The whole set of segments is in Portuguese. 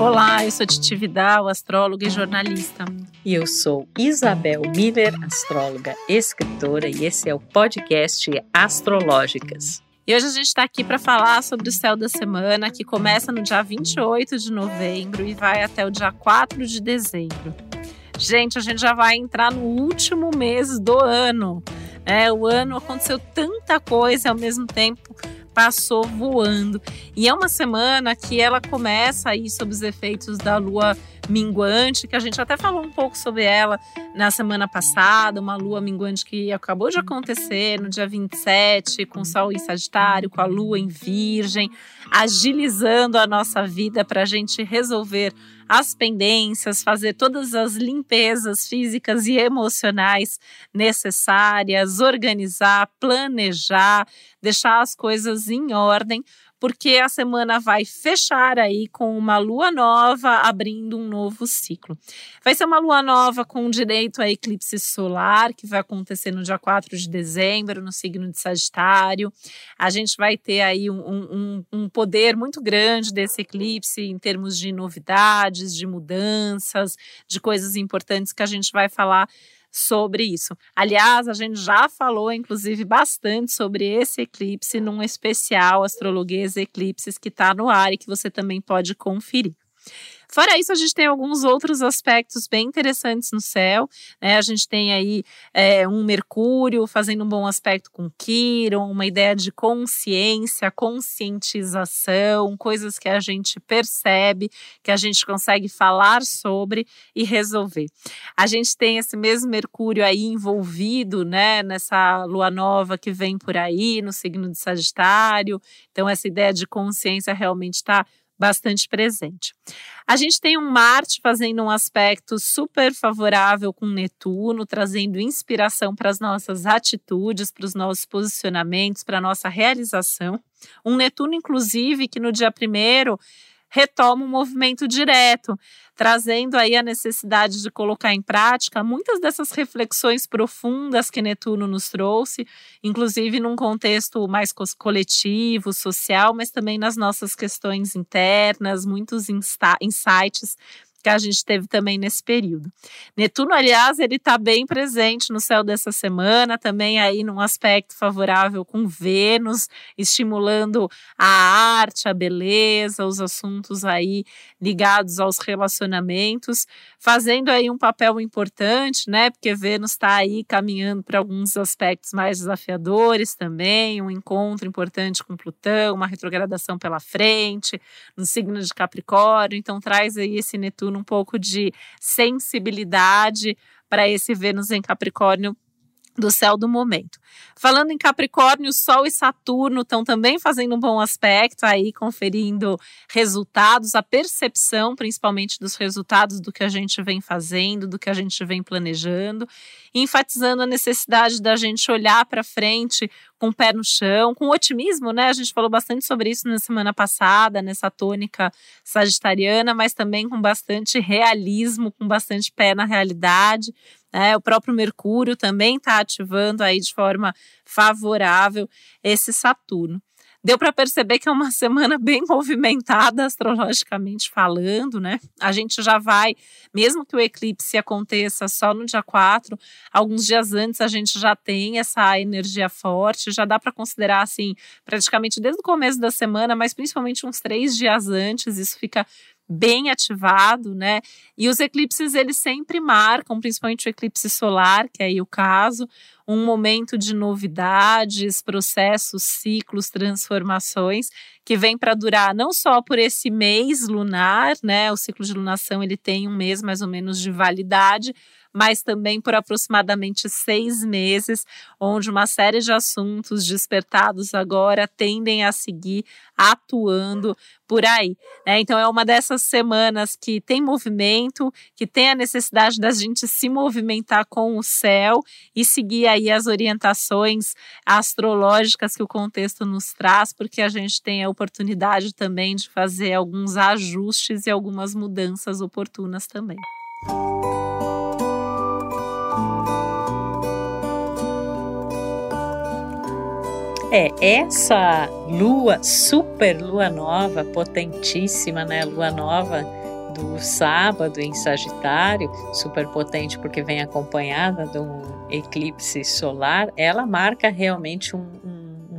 Olá, eu sou Titi Vidal, astróloga e jornalista. E eu sou Isabel Miller, astróloga, escritora, e esse é o podcast Astrológicas. E hoje a gente está aqui para falar sobre o céu da semana, que começa no dia 28 de novembro e vai até o dia 4 de dezembro. Gente, a gente já vai entrar no último mês do ano. É, o ano aconteceu tanta coisa ao mesmo tempo passou voando. E é uma semana que ela começa aí sob os efeitos da lua minguante, que a gente até falou um pouco sobre ela na semana passada, uma lua minguante que acabou de acontecer no dia 27, com Sol em Sagitário, com a lua em Virgem, agilizando a nossa vida para a gente resolver as pendências, fazer todas as limpezas físicas e emocionais necessárias, organizar, planejar, deixar as coisas em ordem porque a semana vai fechar aí com uma lua nova abrindo um novo ciclo. Vai ser uma lua nova com direito a eclipse solar, que vai acontecer no dia 4 de dezembro, no signo de Sagitário. A gente vai ter aí um, um, um poder muito grande desse eclipse em termos de novidades, de mudanças, de coisas importantes que a gente vai falar sobre isso. Aliás, a gente já falou, inclusive, bastante sobre esse eclipse num especial Astrologuês Eclipses que está no ar e que você também pode conferir. Fora isso, a gente tem alguns outros aspectos bem interessantes no céu. Né? A gente tem aí é, um Mercúrio fazendo um bom aspecto com Quiron, uma ideia de consciência, conscientização, coisas que a gente percebe, que a gente consegue falar sobre e resolver. A gente tem esse mesmo Mercúrio aí envolvido né, nessa lua nova que vem por aí, no signo de Sagitário. Então, essa ideia de consciência realmente está bastante presente. A gente tem um Marte fazendo um aspecto super favorável com Netuno, trazendo inspiração para as nossas atitudes, para os nossos posicionamentos, para a nossa realização. Um Netuno, inclusive, que no dia primeiro retoma um movimento direto, trazendo aí a necessidade de colocar em prática muitas dessas reflexões profundas que Netuno nos trouxe, inclusive num contexto mais coletivo, social, mas também nas nossas questões internas, muitos insights que a gente teve também nesse período. Netuno, aliás, ele está bem presente no céu dessa semana, também aí num aspecto favorável com Vênus, estimulando a arte, a beleza, os assuntos aí ligados aos relacionamentos, fazendo aí um papel importante, né? Porque Vênus está aí caminhando para alguns aspectos mais desafiadores também, um encontro importante com Plutão, uma retrogradação pela frente, no signo de Capricórnio, então traz aí esse Netuno um pouco de sensibilidade para esse Vênus em Capricórnio do céu do momento. Falando em Capricórnio, Sol e Saturno estão também fazendo um bom aspecto aí, conferindo resultados, a percepção principalmente dos resultados do que a gente vem fazendo, do que a gente vem planejando, enfatizando a necessidade da gente olhar para frente com o pé no chão, com otimismo, né? A gente falou bastante sobre isso na semana passada, nessa tônica sagitariana, mas também com bastante realismo, com bastante pé na realidade. Né? O próprio Mercúrio também está ativando aí de forma favorável esse Saturno. Deu para perceber que é uma semana bem movimentada astrologicamente falando, né? A gente já vai, mesmo que o eclipse aconteça só no dia 4, alguns dias antes a gente já tem essa energia forte, já dá para considerar assim, praticamente desde o começo da semana, mas principalmente uns três dias antes, isso fica bem ativado, né? E os eclipses eles sempre marcam, principalmente o eclipse solar, que é aí o caso, um momento de novidades, processos, ciclos, transformações que vem para durar não só por esse mês lunar, né? O ciclo de lunação ele tem um mês mais ou menos de validade, mas também por aproximadamente seis meses, onde uma série de assuntos despertados agora tendem a seguir atuando por aí. Né? Então, é uma dessas semanas que tem movimento, que tem a necessidade da gente se movimentar com o céu e seguir aí as orientações astrológicas que o contexto nos traz, porque a gente tem a oportunidade também de fazer alguns ajustes e algumas mudanças oportunas também. É, essa lua, super lua nova, potentíssima, né? Lua nova do sábado em Sagitário, super potente porque vem acompanhada de um eclipse solar, ela marca realmente um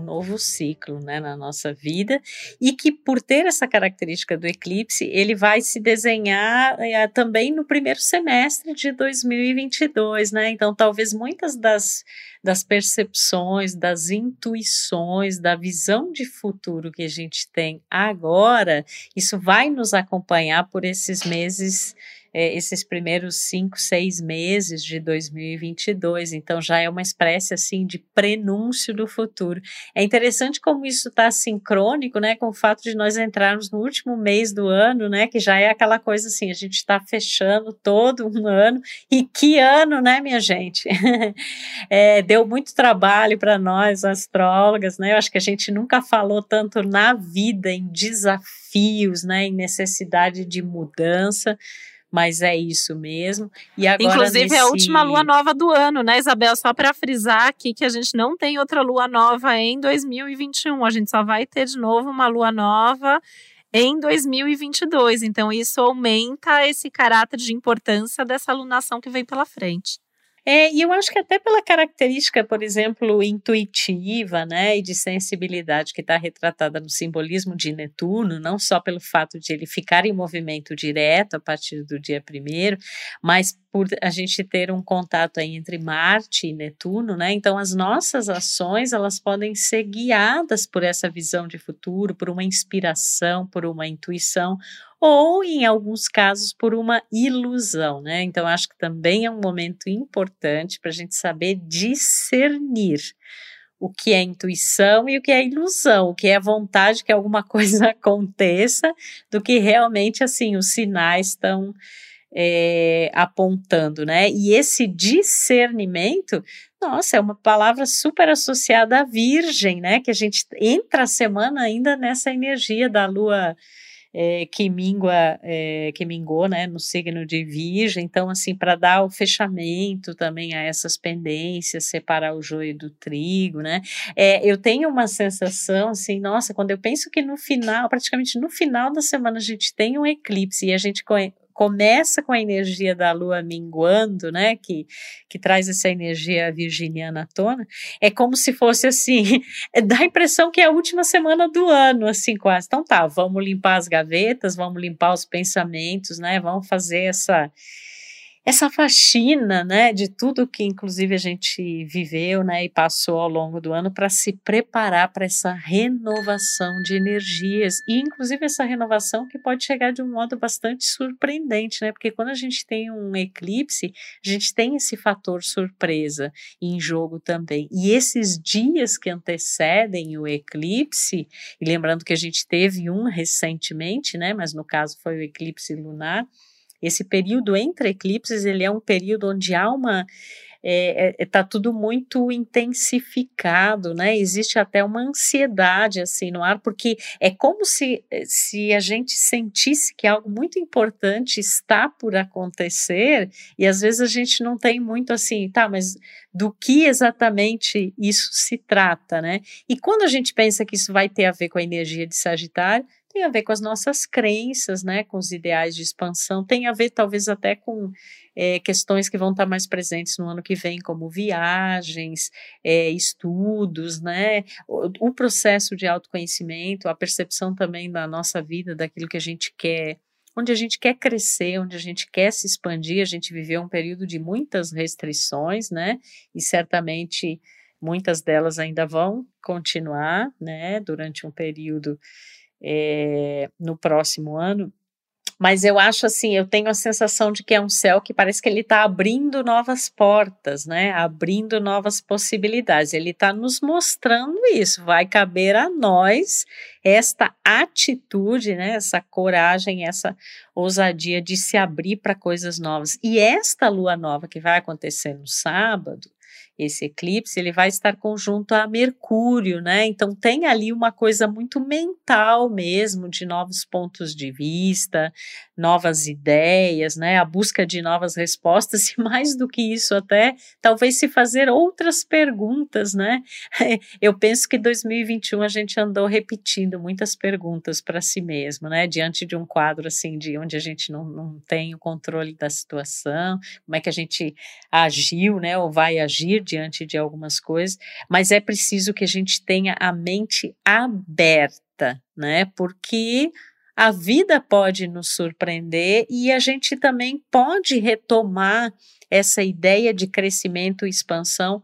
novo ciclo né, na nossa vida e que por ter essa característica do eclipse, ele vai se desenhar é, também no primeiro semestre de 2022, né? Então, talvez muitas das, das percepções, das intuições, da visão de futuro que a gente tem agora, isso vai nos acompanhar por esses meses é, esses primeiros cinco, seis meses de 2022. Então já é uma espécie assim de prenúncio do futuro. É interessante como isso está sincrônico, né, com o fato de nós entrarmos no último mês do ano, né, que já é aquela coisa assim, a gente está fechando todo um ano e que ano, né, minha gente? é, deu muito trabalho para nós astrólogas, né? Eu acho que a gente nunca falou tanto na vida em desafios, né, em necessidade de mudança mas é isso mesmo. E agora Inclusive nesse... é a última lua nova do ano, né, Isabel? Só para frisar aqui que a gente não tem outra lua nova em 2021. A gente só vai ter de novo uma lua nova em 2022. Então isso aumenta esse caráter de importância dessa alunação que vem pela frente. É, e eu acho que até pela característica, por exemplo, intuitiva, né, e de sensibilidade que está retratada no simbolismo de Netuno, não só pelo fato de ele ficar em movimento direto a partir do dia primeiro, mas por a gente ter um contato aí entre Marte e Netuno, né? Então as nossas ações elas podem ser guiadas por essa visão de futuro, por uma inspiração, por uma intuição ou, em alguns casos, por uma ilusão, né? Então, acho que também é um momento importante para a gente saber discernir o que é intuição e o que é ilusão, o que é vontade que alguma coisa aconteça, do que realmente, assim, os sinais estão é, apontando, né? E esse discernimento, nossa, é uma palavra super associada à Virgem, né? Que a gente entra a semana ainda nessa energia da lua é, que mingua, é, que mingou, né, no signo de Virgem, então, assim, para dar o fechamento também a essas pendências, separar o joio do trigo, né, é, eu tenho uma sensação, assim, nossa, quando eu penso que no final, praticamente no final da semana a gente tem um eclipse e a gente começa com a energia da lua minguando, né, que, que traz essa energia virginiana à tona, é como se fosse assim, dá a impressão que é a última semana do ano, assim, quase. Então tá, vamos limpar as gavetas, vamos limpar os pensamentos, né, vamos fazer essa essa faxina, né, de tudo que inclusive a gente viveu, né, e passou ao longo do ano para se preparar para essa renovação de energias e inclusive essa renovação que pode chegar de um modo bastante surpreendente, né, porque quando a gente tem um eclipse, a gente tem esse fator surpresa em jogo também. E esses dias que antecedem o eclipse, e lembrando que a gente teve um recentemente, né, mas no caso foi o eclipse lunar, esse período entre eclipses, ele é um período onde há uma está é, é, tá tudo muito intensificado, né? Existe até uma ansiedade assim no ar, porque é como se, se a gente sentisse que algo muito importante está por acontecer, e às vezes a gente não tem muito assim, tá, mas do que exatamente isso se trata, né? E quando a gente pensa que isso vai ter a ver com a energia de Sagitário, tem a ver com as nossas crenças, né, com os ideais de expansão, tem a ver talvez até com é, questões que vão estar mais presentes no ano que vem, como viagens, é, estudos, né, o, o processo de autoconhecimento, a percepção também da nossa vida, daquilo que a gente quer onde a gente quer crescer, onde a gente quer se expandir, a gente viveu um período de muitas restrições, né? E certamente muitas delas ainda vão continuar, né? Durante um período é, no próximo ano. Mas eu acho assim, eu tenho a sensação de que é um céu que parece que ele está abrindo novas portas, né? Abrindo novas possibilidades. Ele está nos mostrando isso. Vai caber a nós esta atitude, né? Essa coragem, essa ousadia de se abrir para coisas novas. E esta lua nova que vai acontecer no sábado, esse eclipse, ele vai estar conjunto a Mercúrio, né? Então tem ali uma coisa muito mental mesmo, de novos pontos de vista, novas ideias, né? A busca de novas respostas e mais do que isso até talvez se fazer outras perguntas, né? Eu penso que 2021 a gente andou repetindo muitas perguntas para si mesmo, né? Diante de um quadro assim de onde a gente não, não tem o controle da situação, como é que a gente agiu, né? Ou vai agir diante de algumas coisas, mas é preciso que a gente tenha a mente aberta, né? Porque a vida pode nos surpreender e a gente também pode retomar essa ideia de crescimento e expansão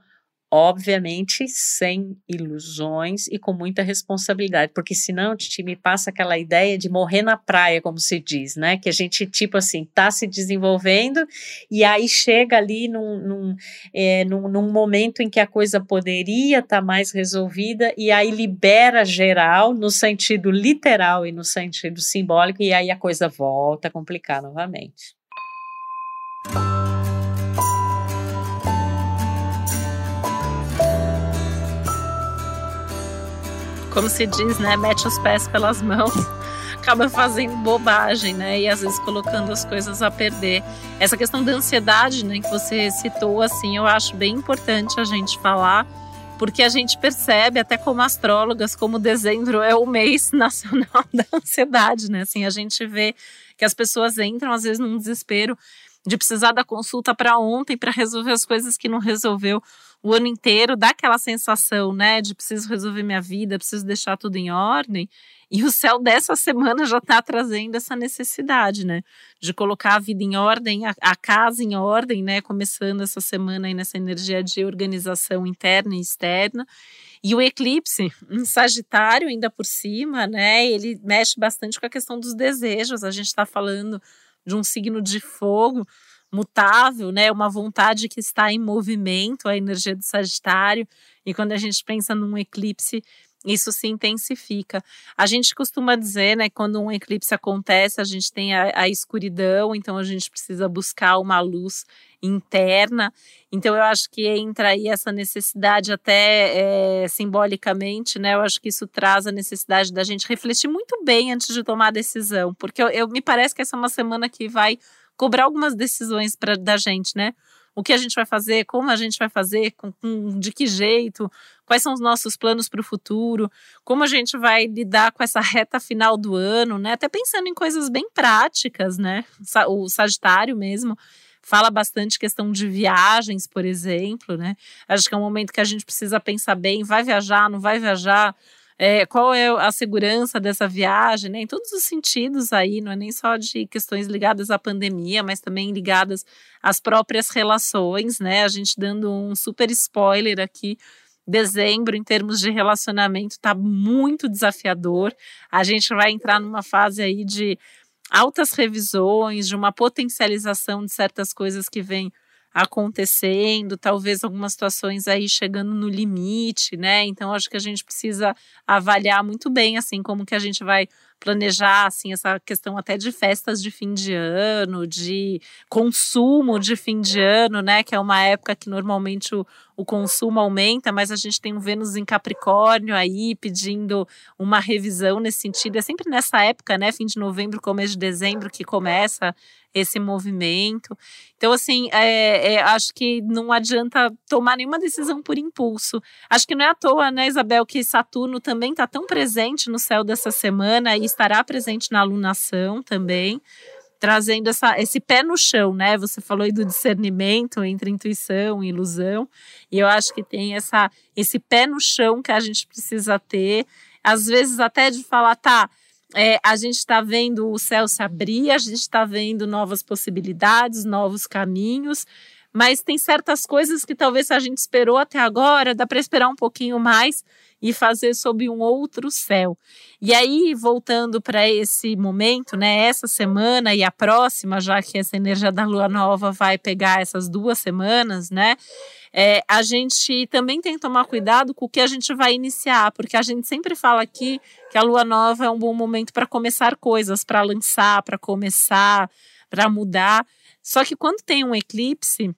obviamente sem ilusões e com muita responsabilidade, porque senão Titi me passa aquela ideia de morrer na praia, como se diz, né? Que a gente tipo assim tá se desenvolvendo e aí chega ali num, num, é, num, num momento em que a coisa poderia estar tá mais resolvida e aí libera geral no sentido literal e no sentido simbólico e aí a coisa volta a complicar novamente. Como se diz, né, mete os pés pelas mãos, acaba fazendo bobagem, né, e às vezes colocando as coisas a perder. Essa questão da ansiedade, né, que você citou, assim, eu acho bem importante a gente falar, porque a gente percebe, até como astrólogas, como dezembro é o mês nacional da ansiedade, né, assim, a gente vê que as pessoas entram às vezes num desespero de precisar da consulta para ontem para resolver as coisas que não resolveu o ano inteiro, dá aquela sensação, né, de preciso resolver minha vida, preciso deixar tudo em ordem. E o céu dessa semana já está trazendo essa necessidade, né, de colocar a vida em ordem, a, a, casa em ordem, né, começando essa semana aí nessa energia de organização interna e externa. E o eclipse em Sagitário, ainda por cima, né, ele mexe bastante com a questão dos desejos. A gente está falando de um signo de fogo mutável, né? Uma vontade que está em movimento, a energia do Sagitário. E quando a gente pensa num eclipse, isso se intensifica. A gente costuma dizer, né, quando um eclipse acontece, a gente tem a, a, escuridão, então a gente precisa buscar uma luz interna. Então eu acho que entra aí essa necessidade até é, simbolicamente, né? Eu acho que isso traz a necessidade da gente refletir muito bem antes de tomar a decisão, porque eu, eu me parece que essa é uma semana que vai cobrar algumas decisões para da gente, né? O que a gente vai fazer, como a gente vai fazer, com, com de que jeito, quais são os nossos planos para o futuro, como a gente vai lidar com essa reta final do ano, né? Até pensando em coisas bem práticas, né? O Sagitário mesmo fala bastante questão de viagens, por exemplo, né? Acho que é um momento que a gente precisa pensar bem, vai viajar, não vai viajar, é, qual é a segurança dessa viagem, né? Em todos os sentidos aí, não é nem só de questões ligadas à pandemia, mas também ligadas às próprias relações, né? A gente dando um super spoiler aqui. Dezembro, em termos de relacionamento, tá muito desafiador. A gente vai entrar numa fase aí de altas revisões, de uma potencialização de certas coisas que vêm acontecendo, talvez algumas situações aí chegando no limite, né? Então acho que a gente precisa avaliar muito bem assim como que a gente vai planejar assim essa questão até de festas de fim de ano, de consumo de fim de ano, né, que é uma época que normalmente o, o consumo aumenta, mas a gente tem um Vênus em Capricórnio aí pedindo uma revisão nesse sentido. É sempre nessa época, né, fim de novembro, começo de dezembro, que começa esse movimento. Então, assim, é, é, acho que não adianta tomar nenhuma decisão por impulso. Acho que não é à toa, né, Isabel, que Saturno também está tão presente no céu dessa semana e estará presente na alunação também trazendo essa, esse pé no chão, né? Você falou do discernimento entre intuição e ilusão, e eu acho que tem essa, esse pé no chão que a gente precisa ter, às vezes até de falar, tá, é, a gente está vendo o céu se abrir, a gente está vendo novas possibilidades, novos caminhos, mas tem certas coisas que talvez a gente esperou até agora, dá para esperar um pouquinho mais e fazer sob um outro céu. E aí, voltando para esse momento, né, essa semana e a próxima, já que essa energia da lua nova vai pegar essas duas semanas, né, é, a gente também tem que tomar cuidado com o que a gente vai iniciar, porque a gente sempre fala aqui que a lua nova é um bom momento para começar coisas, para lançar, para começar, para mudar. Só que quando tem um eclipse,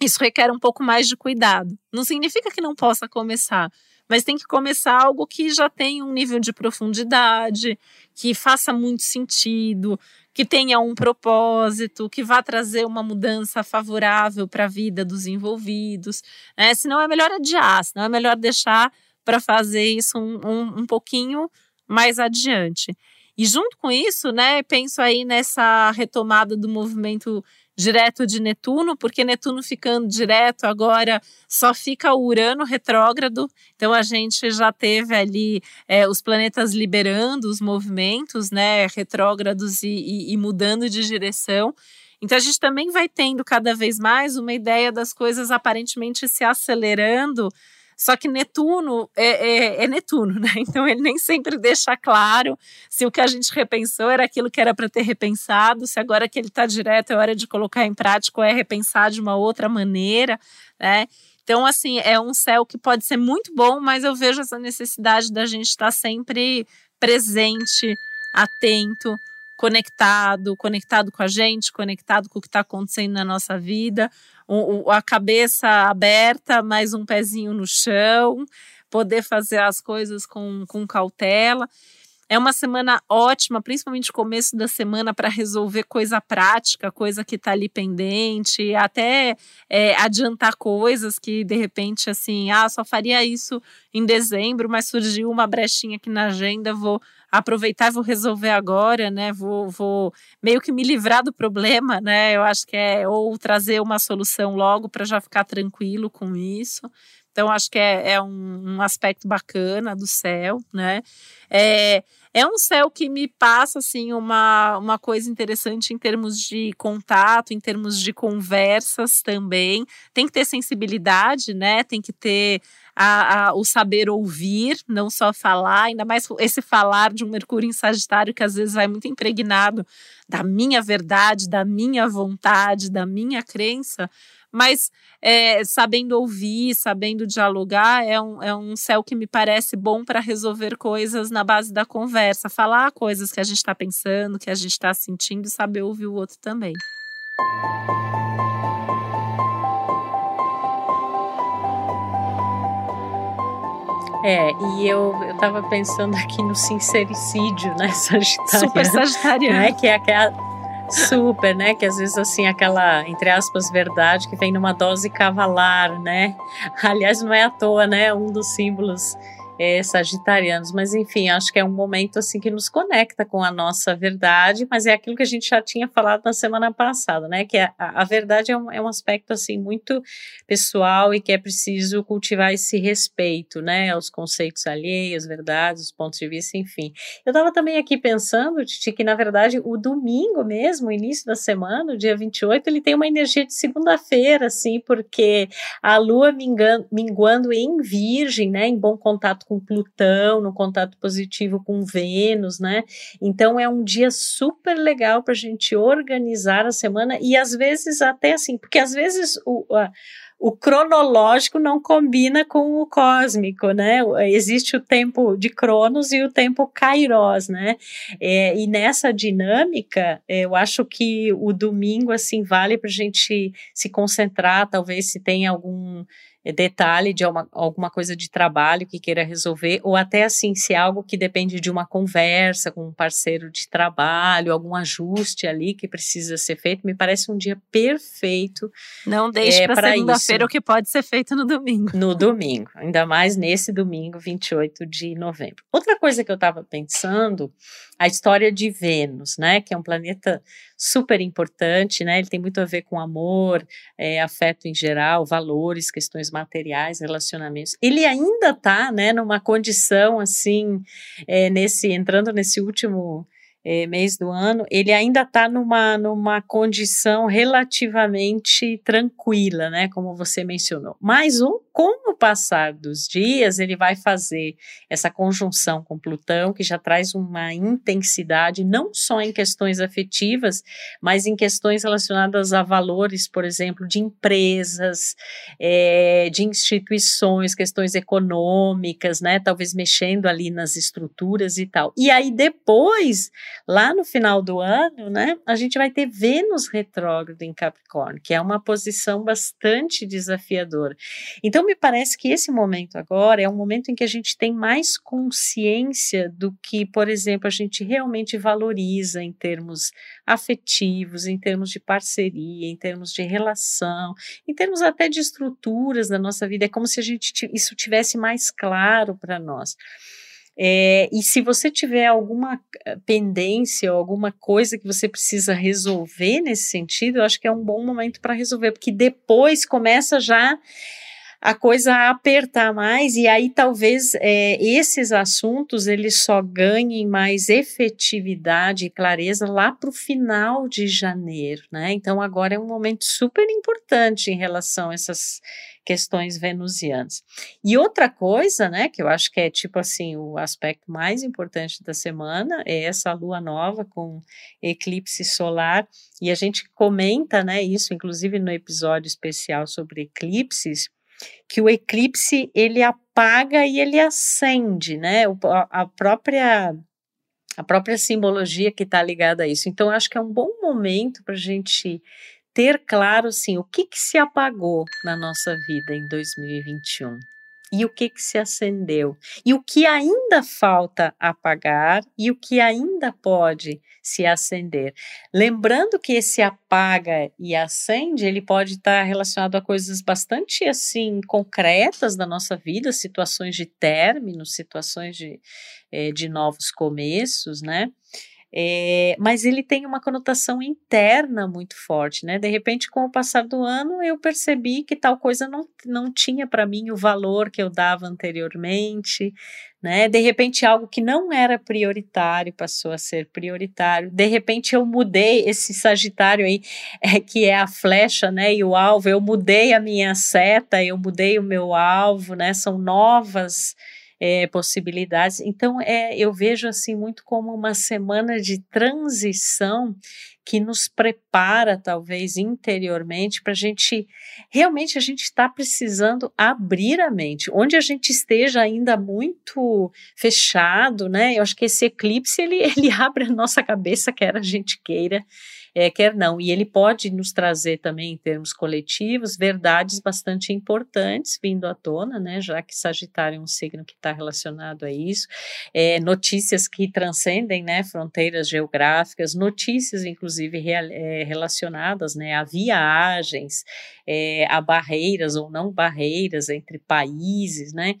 isso requer um pouco mais de cuidado. Não significa que não possa começar, mas tem que começar algo que já tem um nível de profundidade, que faça muito sentido, que tenha um propósito, que vá trazer uma mudança favorável para a vida dos envolvidos. Né? Senão é melhor adiar, senão é melhor deixar para fazer isso um, um, um pouquinho mais adiante. E junto com isso, né, penso aí nessa retomada do movimento direto de Netuno, porque Netuno ficando direto agora só fica o Urano retrógrado, então a gente já teve ali é, os planetas liberando os movimentos, né, retrógrados e, e, e mudando de direção. Então a gente também vai tendo cada vez mais uma ideia das coisas aparentemente se acelerando só que Netuno é, é, é, Netuno, né? Então ele nem sempre deixa claro se o que a gente repensou era aquilo que era para ter repensado, se agora que ele está direto é hora de colocar em prática ou é repensar de uma outra maneira, né? Então, assim, é um céu que pode ser muito bom, mas eu vejo essa necessidade da gente estar sempre presente, atento, conectado, conectado com a gente, conectado com o que está acontecendo na nossa vida, o, a cabeça aberta, mais um pezinho no chão, poder fazer as coisas com, com cautela. É uma semana ótima, principalmente começo da semana, para resolver coisa prática, coisa que está ali pendente, até é, adiantar coisas que de repente assim, ah, só faria isso em dezembro, mas surgiu uma brechinha aqui na agenda, vou aproveitar e vou resolver agora, né? Vou, vou meio que me livrar do problema, né? Eu acho que é ou trazer uma solução logo para já ficar tranquilo com isso. Então, acho que é, é um, um, aspecto bacana do céu, né? É, é um céu que me passa, assim, uma, uma coisa interessante em termos de contato, em termos de conversas também. Tem que ter sensibilidade, né? Tem que ter a, a, o saber ouvir, não só falar, ainda mais esse falar de um Mercúrio em Sagitário que às vezes vai muito impregnado da minha verdade, da minha vontade, da minha crença mas é, sabendo ouvir, sabendo dialogar, é um, é um céu que me parece bom para resolver coisas na base da conversa, falar coisas que a gente está pensando, que a gente está sentindo e saber ouvir o outro também. É, e eu, eu tava pensando aqui no sincericídio, né, Sagitário? Super Sagitariano. Né, que é aquela Super, né? Que às vezes assim aquela entre aspas verdade que vem numa dose cavalar, né? Aliás, não é à toa, né? Um dos símbolos é, sagitarianos, mas enfim, acho que é um momento assim que nos conecta com a nossa verdade, mas é aquilo que a gente já tinha falado na semana passada, né? Que a, a verdade é um, é um aspecto assim muito pessoal e que é preciso cultivar esse respeito, né? Aos conceitos alheios, verdades, os pontos de vista, enfim. Eu estava também aqui pensando, Titi, que na verdade o domingo mesmo, início da semana, o dia 28, ele tem uma energia de segunda-feira, assim, porque a lua minguando, minguando em virgem, né? Em bom contato com Plutão, no contato positivo com Vênus, né? Então é um dia super legal para a gente organizar a semana e às vezes até assim, porque às vezes o, a, o cronológico não combina com o cósmico, né? Existe o tempo de Cronos e o tempo Kairos, né? É, e nessa dinâmica, eu acho que o domingo, assim, vale para a gente se concentrar, talvez se tem algum é, detalhe de uma, alguma coisa de trabalho que queira resolver, ou até assim, se é algo que depende de uma conversa com um parceiro de trabalho, algum ajuste ali que precisa ser feito, me parece um dia perfeito. Não deixe é, para segunda-feira o que pode ser feito no domingo. No domingo, ainda mais nesse domingo, 28 de novembro. Outra coisa que eu estava pensando, a história de Vênus, né, que é um planeta super importante, né? Ele tem muito a ver com amor, é, afeto em geral, valores, questões materiais, relacionamentos. Ele ainda está, né, numa condição assim, é, nesse entrando nesse último é, mês do ano, ele ainda está numa, numa condição relativamente tranquila, né? Como você mencionou. Mas o, com o passar dos dias, ele vai fazer essa conjunção com Plutão, que já traz uma intensidade, não só em questões afetivas, mas em questões relacionadas a valores, por exemplo, de empresas, é, de instituições, questões econômicas, né? Talvez mexendo ali nas estruturas e tal. E aí depois Lá no final do ano, né, a gente vai ter Vênus retrógrado em Capricórnio, que é uma posição bastante desafiadora. Então, me parece que esse momento agora é um momento em que a gente tem mais consciência do que, por exemplo, a gente realmente valoriza em termos afetivos, em termos de parceria, em termos de relação, em termos até de estruturas da nossa vida. É como se a gente isso tivesse mais claro para nós. É, e se você tiver alguma eh, pendência ou alguma coisa que você precisa resolver nesse sentido, eu acho que é um bom momento para resolver, porque depois começa já a coisa a apertar mais e aí talvez é, esses assuntos eles só ganhem mais efetividade e clareza lá para o final de janeiro, né? Então agora é um momento super importante em relação a essas questões venusianas. E outra coisa, né, que eu acho que é tipo assim, o aspecto mais importante da semana é essa lua nova com eclipse solar, e a gente comenta, né, isso inclusive no episódio especial sobre eclipses, que o eclipse ele apaga e ele acende, né, a própria a própria simbologia que está ligada a isso. Então, acho que é um bom momento para a gente ter claro assim, o que, que se apagou na nossa vida em 2021 e o que, que se acendeu e o que ainda falta apagar e o que ainda pode se acender. Lembrando que esse apaga e acende, ele pode estar relacionado a coisas bastante assim concretas da nossa vida, situações de término, situações de, é, de novos começos, né? É, mas ele tem uma conotação interna muito forte, né? De repente, com o passar do ano, eu percebi que tal coisa não, não tinha para mim o valor que eu dava anteriormente, né? De repente, algo que não era prioritário passou a ser prioritário. De repente, eu mudei esse Sagitário aí, é, que é a flecha, né? E o alvo, eu mudei a minha seta, eu mudei o meu alvo, né? São novas é, possibilidades. Então, é, eu vejo assim muito como uma semana de transição que nos prepara, talvez interiormente, para a gente realmente a gente está precisando abrir a mente, onde a gente esteja ainda muito fechado, né? Eu acho que esse eclipse ele, ele abre a nossa cabeça, quer a gente queira é, quer não. E ele pode nos trazer também, em termos coletivos, verdades bastante importantes vindo à tona, né, já que Sagitário é um signo que está relacionado a isso, é, notícias que transcendem né, fronteiras geográficas, notícias, inclusive, real, é, relacionadas né, a viagens, é, a barreiras ou não barreiras entre países, né,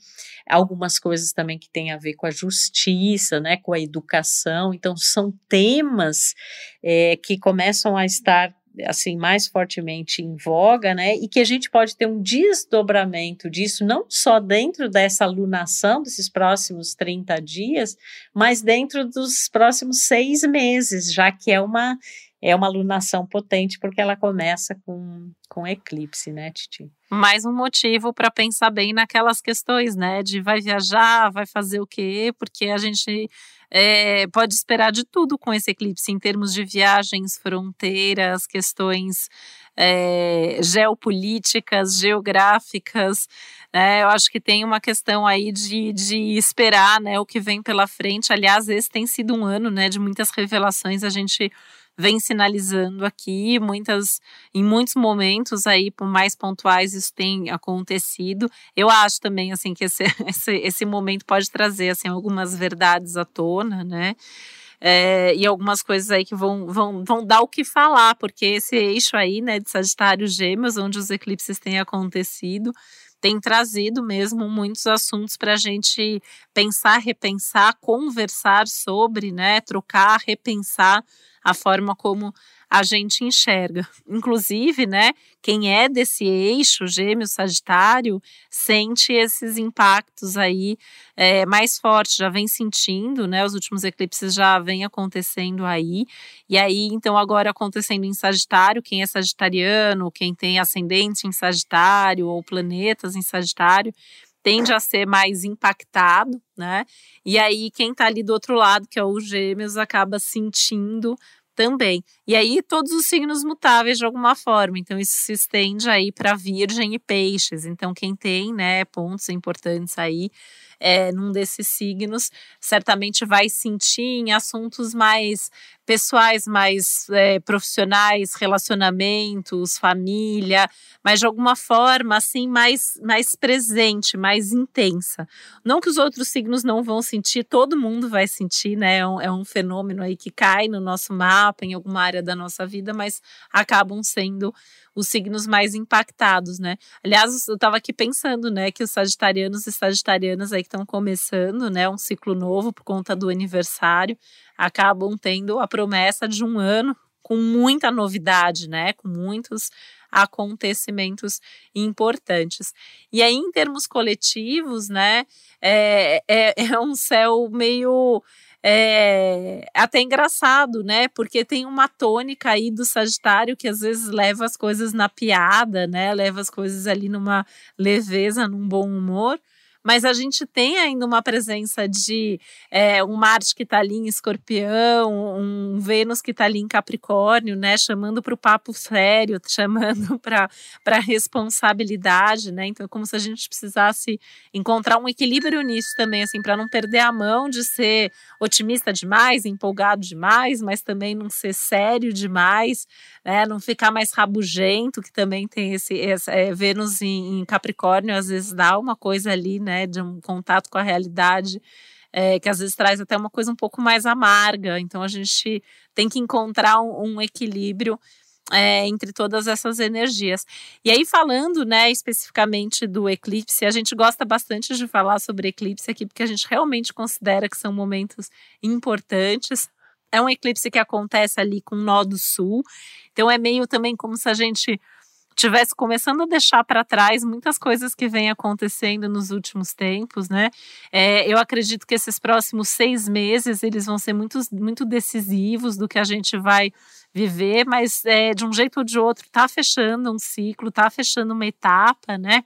algumas coisas também que têm a ver com a justiça, né, com a educação, então são temas é, que começam a estar assim mais fortemente em voga, né? E que a gente pode ter um desdobramento disso não só dentro dessa alunação desses próximos 30 dias, mas dentro dos próximos seis meses, já que é uma é uma alunação potente porque ela começa com, com eclipse, né, Titi? Mais um motivo para pensar bem naquelas questões, né? De vai viajar, vai fazer o quê? Porque a gente é, pode esperar de tudo com esse eclipse, em termos de viagens, fronteiras, questões é, geopolíticas, geográficas. Né? Eu acho que tem uma questão aí de, de esperar né, o que vem pela frente. Aliás, esse tem sido um ano né, de muitas revelações. A gente vem sinalizando aqui, muitas, em muitos momentos aí, por mais pontuais, isso tem acontecido. Eu acho também, assim, que esse, esse, esse momento pode trazer, assim, algumas verdades à tona, né? É, e algumas coisas aí que vão, vão, vão dar o que falar, porque esse eixo aí, né, de Sagitário Gêmeos, onde os eclipses têm acontecido, tem trazido mesmo muitos assuntos para a gente pensar, repensar, conversar sobre, né, trocar, repensar a forma como a gente enxerga. Inclusive, né, quem é desse eixo gêmeo sagitário sente esses impactos aí é, mais fortes, já vem sentindo, né, os últimos eclipses já vem acontecendo aí, e aí, então, agora acontecendo em sagitário, quem é sagitariano, quem tem ascendente em sagitário ou planetas em sagitário, tende a ser mais impactado, né? E aí, quem tá ali do outro lado, que é o Gêmeos, acaba sentindo também. E aí, todos os signos mutáveis de alguma forma. Então, isso se estende aí para Virgem e Peixes. Então, quem tem, né, pontos importantes aí é, num desses signos, certamente vai sentir em assuntos mais pessoais, mais é, profissionais, relacionamentos, família, mas de alguma forma assim mais mais presente, mais intensa. Não que os outros signos não vão sentir, todo mundo vai sentir, né? É um, é um fenômeno aí que cai no nosso mapa, em alguma área da nossa vida, mas acabam sendo os signos mais impactados, né? Aliás, eu estava aqui pensando, né, que os sagitarianos e sagitarianas aí que estão começando, né, um ciclo novo por conta do aniversário, acabam tendo a promessa de um ano com muita novidade, né, com muitos acontecimentos importantes. E aí, em termos coletivos, né, é, é, é um céu meio é até engraçado, né? Porque tem uma tônica aí do Sagitário que às vezes leva as coisas na piada, né? Leva as coisas ali numa leveza, num bom humor mas a gente tem ainda uma presença de é, um Marte que está ali em escorpião, um Vênus que está ali em Capricórnio, né? Chamando para o papo sério, chamando para a responsabilidade, né? Então, é como se a gente precisasse encontrar um equilíbrio nisso também, assim, para não perder a mão de ser otimista demais, empolgado demais, mas também não ser sério demais, né? Não ficar mais rabugento, que também tem esse, esse é, Vênus em, em Capricórnio, às vezes dá uma coisa ali, né? Né, de um contato com a realidade, é, que às vezes traz até uma coisa um pouco mais amarga. Então a gente tem que encontrar um, um equilíbrio é, entre todas essas energias. E aí, falando né, especificamente do eclipse, a gente gosta bastante de falar sobre eclipse aqui, porque a gente realmente considera que são momentos importantes. É um eclipse que acontece ali com o nó do sul, então é meio também como se a gente tivesse começando a deixar para trás muitas coisas que vêm acontecendo nos últimos tempos, né? É, eu acredito que esses próximos seis meses eles vão ser muito, muito decisivos do que a gente vai viver, mas é, de um jeito ou de outro está fechando um ciclo, está fechando uma etapa, né?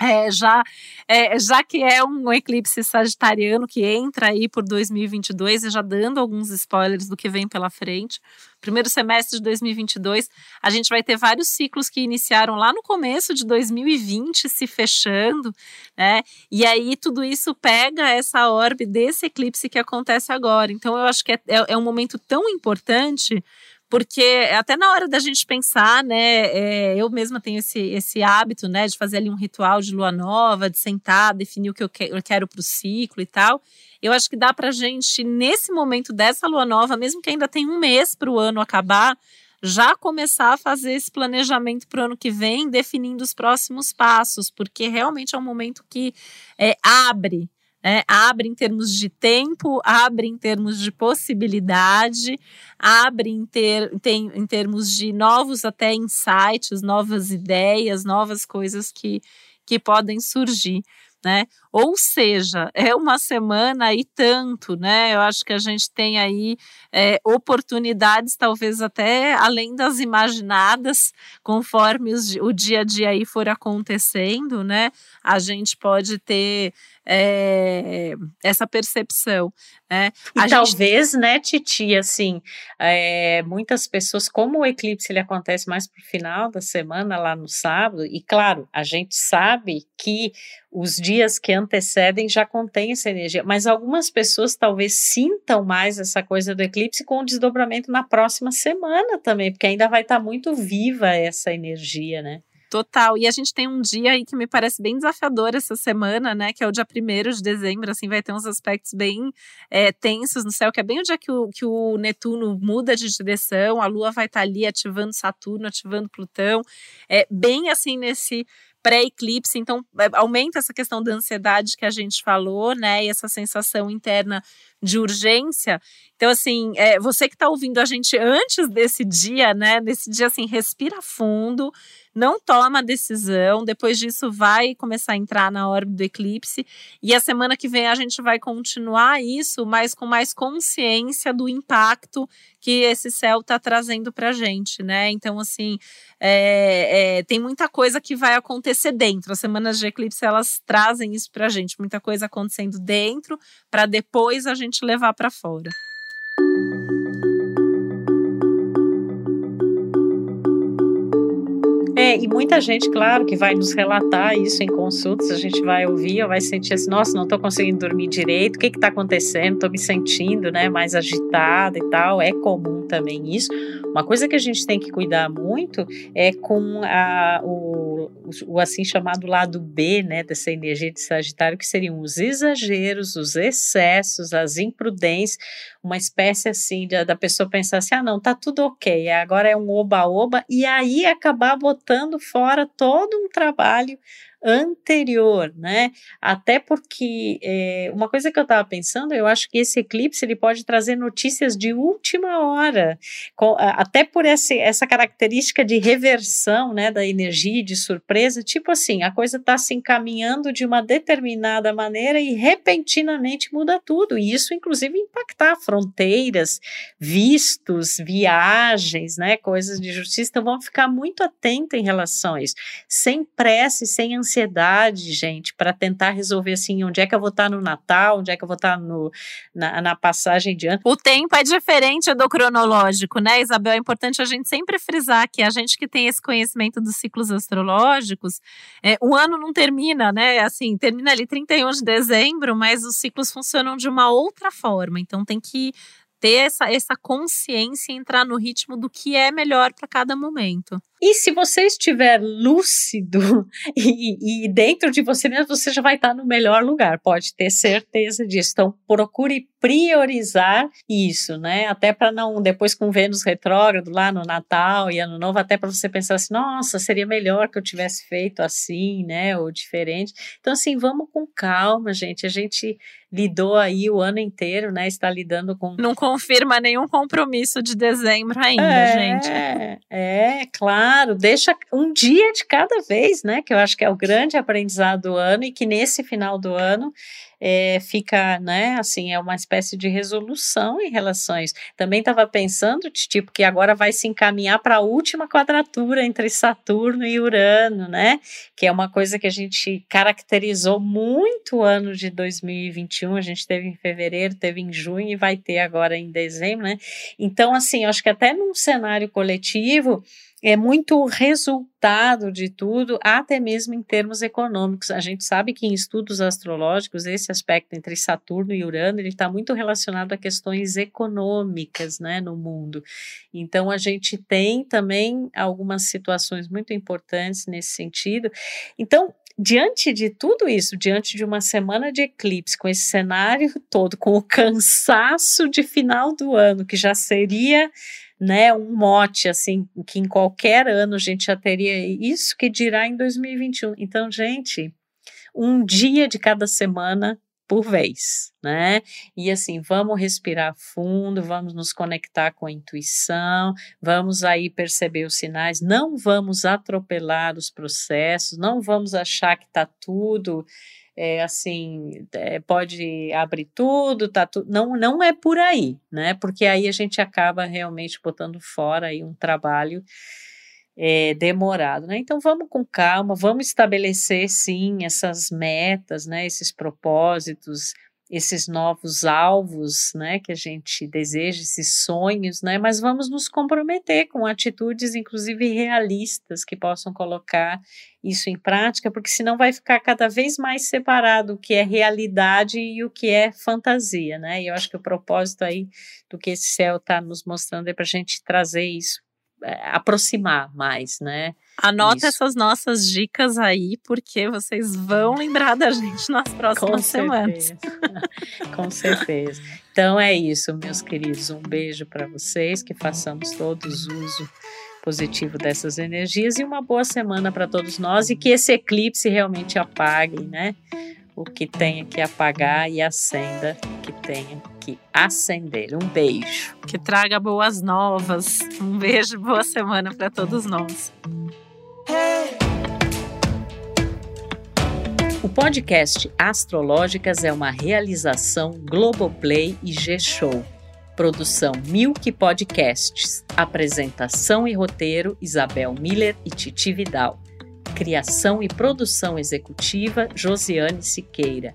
É, já, é, já que é um eclipse sagitariano que entra aí por 2022 e já dando alguns spoilers do que vem pela frente. Primeiro semestre de 2022, a gente vai ter vários ciclos que iniciaram lá no começo de 2020 se fechando, né? E aí tudo isso pega essa orbe desse eclipse que acontece agora. Então eu acho que é, é, é um momento tão importante porque até na hora da gente pensar, né, é, eu mesma tenho esse, esse hábito, né, de fazer ali um ritual de lua nova, de sentar, definir o que eu, que, eu quero para o ciclo e tal. Eu acho que dá para gente, nesse momento dessa lua nova, mesmo que ainda tem um mês para o ano acabar, já começar a fazer esse planejamento para o ano que vem, definindo os próximos passos, porque realmente é um momento que é, abre é, abre em termos de tempo, abre em termos de possibilidade, abre em, ter, tem, em termos de novos até insights, novas ideias, novas coisas que, que podem surgir né? Ou seja, é uma semana e tanto, né? Eu acho que a gente tem aí é, oportunidades, talvez até além das imaginadas, conforme os, o dia a dia aí for acontecendo, né? A gente pode ter é, essa percepção. Né? E a talvez, gente... né, Titi, assim, é, muitas pessoas, como o eclipse ele acontece mais para o final da semana, lá no sábado, e claro, a gente sabe que os dias que antecedem já contém essa energia, mas algumas pessoas talvez sintam mais essa coisa do eclipse com o desdobramento na próxima semana também, porque ainda vai estar tá muito viva essa energia, né? Total. E a gente tem um dia aí que me parece bem desafiador essa semana, né? Que é o dia 1 de dezembro, assim, vai ter uns aspectos bem é, tensos no céu, que é bem o dia que o, que o Netuno muda de direção, a Lua vai estar tá ali ativando Saturno, ativando Plutão. É bem assim nesse pré-eclipse, então é, aumenta essa questão da ansiedade que a gente falou, né? E essa sensação interna de urgência. Então, assim, é, você que está ouvindo a gente antes desse dia, né? Nesse dia, assim, respira fundo, não toma decisão. Depois disso, vai começar a entrar na órbita do eclipse. E a semana que vem a gente vai continuar isso, mas com mais consciência do impacto que esse céu está trazendo para a gente, né? Então, assim, é, é, tem muita coisa que vai acontecer dentro. As semanas de eclipse elas trazem isso para a gente, muita coisa acontecendo dentro, para depois a gente levar para fora. É, e muita gente, claro, que vai nos relatar isso em consultas, a gente vai ouvir, vai sentir assim, nossa, não estou conseguindo dormir direito, o que está acontecendo? Estou me sentindo né, mais agitada e tal. É comum também isso. Uma coisa que a gente tem que cuidar muito é com a, o, o, assim chamado lado B, né, dessa energia de Sagitário, que seriam os exageros, os excessos, as imprudências, uma espécie assim de, da pessoa pensar assim, ah, não, tá tudo ok, agora é um oba-oba, e aí acabar botando fora todo um trabalho anterior, né? Até porque é, uma coisa que eu estava pensando, eu acho que esse eclipse ele pode trazer notícias de última hora, com, até por essa, essa característica de reversão, né, da energia, de surpresa, tipo assim, a coisa está se encaminhando de uma determinada maneira e repentinamente muda tudo, e isso inclusive impactar fronteiras, vistos, viagens, né, coisas de justiça, então vamos ficar muito atentos em relação a isso, sem pressa, sem ansiedade ansiedade, gente, para tentar resolver assim, onde é que eu vou estar tá no Natal, onde é que eu vou estar tá no, na, na passagem de ano. O tempo é diferente do cronológico, né, Isabel? É importante a gente sempre frisar que a gente que tem esse conhecimento dos ciclos astrológicos, é, o ano não termina, né? Assim, termina ali 31 de dezembro, mas os ciclos funcionam de uma outra forma. Então tem que ter essa, essa consciência entrar no ritmo do que é melhor para cada momento. E se você estiver lúcido e, e, dentro de você mesmo, você já vai estar no melhor lugar, pode ter certeza disso. Então, procure priorizar isso, né? Até para não, depois com Vênus retrógrado lá no Natal e Ano Novo, até para você pensar assim, nossa, seria melhor que eu tivesse feito assim, né? Ou diferente. Então, assim, vamos com calma, gente. A gente lidou aí o ano inteiro, né? Está lidando com. Não confirma nenhum compromisso de dezembro ainda, é, gente. É, é, claro. Deixa um dia de cada vez, né? Que eu acho que é o grande aprendizado do ano e que nesse final do ano é, fica, né, assim, é uma espécie de resolução em isso. Também estava pensando, tipo, que agora vai se encaminhar para a última quadratura entre Saturno e Urano, né, que é uma coisa que a gente caracterizou muito o ano de 2021, a gente teve em fevereiro, teve em junho e vai ter agora em dezembro, né, então, assim, acho que até num cenário coletivo, é muito resultado de tudo, até mesmo em termos econômicos. A gente sabe que em estudos astrológicos, esse aspecto entre Saturno e Urano, ele está muito relacionado a questões econômicas, né, no mundo. Então, a gente tem também algumas situações muito importantes nesse sentido. Então, diante de tudo isso, diante de uma semana de eclipse, com esse cenário todo, com o cansaço de final do ano, que já seria né, um mote assim, que em qualquer ano a gente já teria isso que dirá em 2021. Então, gente, um dia de cada semana por vez, né? E assim, vamos respirar fundo, vamos nos conectar com a intuição, vamos aí perceber os sinais, não vamos atropelar os processos, não vamos achar que está tudo é, assim, é, pode abrir tudo, tá tu, não, não é por aí, né? Porque aí a gente acaba realmente botando fora aí um trabalho é, demorado, né? Então vamos com calma, vamos estabelecer sim essas metas, né? Esses propósitos esses novos alvos, né, que a gente deseja, esses sonhos, né, mas vamos nos comprometer com atitudes, inclusive realistas, que possam colocar isso em prática, porque senão vai ficar cada vez mais separado o que é realidade e o que é fantasia, né, e eu acho que o propósito aí do que esse céu está nos mostrando é para a gente trazer isso aproximar mais, né? Anota Isso. essas nossas dicas aí, porque vocês vão lembrar da gente nas próximas Com semanas. Com certeza. Então é isso, meus queridos. Um beijo para vocês, que façamos todos uso positivo dessas energias e uma boa semana para todos nós e que esse eclipse realmente apague, né? O que tenha que apagar e acenda que tenha que acender. Um beijo. Que traga boas novas. Um beijo, boa semana para todos nós. O podcast Astrológicas é uma realização Globoplay e G-Show. Produção Milk Podcasts. Apresentação e roteiro Isabel Miller e Titi Vidal. Criação e produção executiva Josiane Siqueira.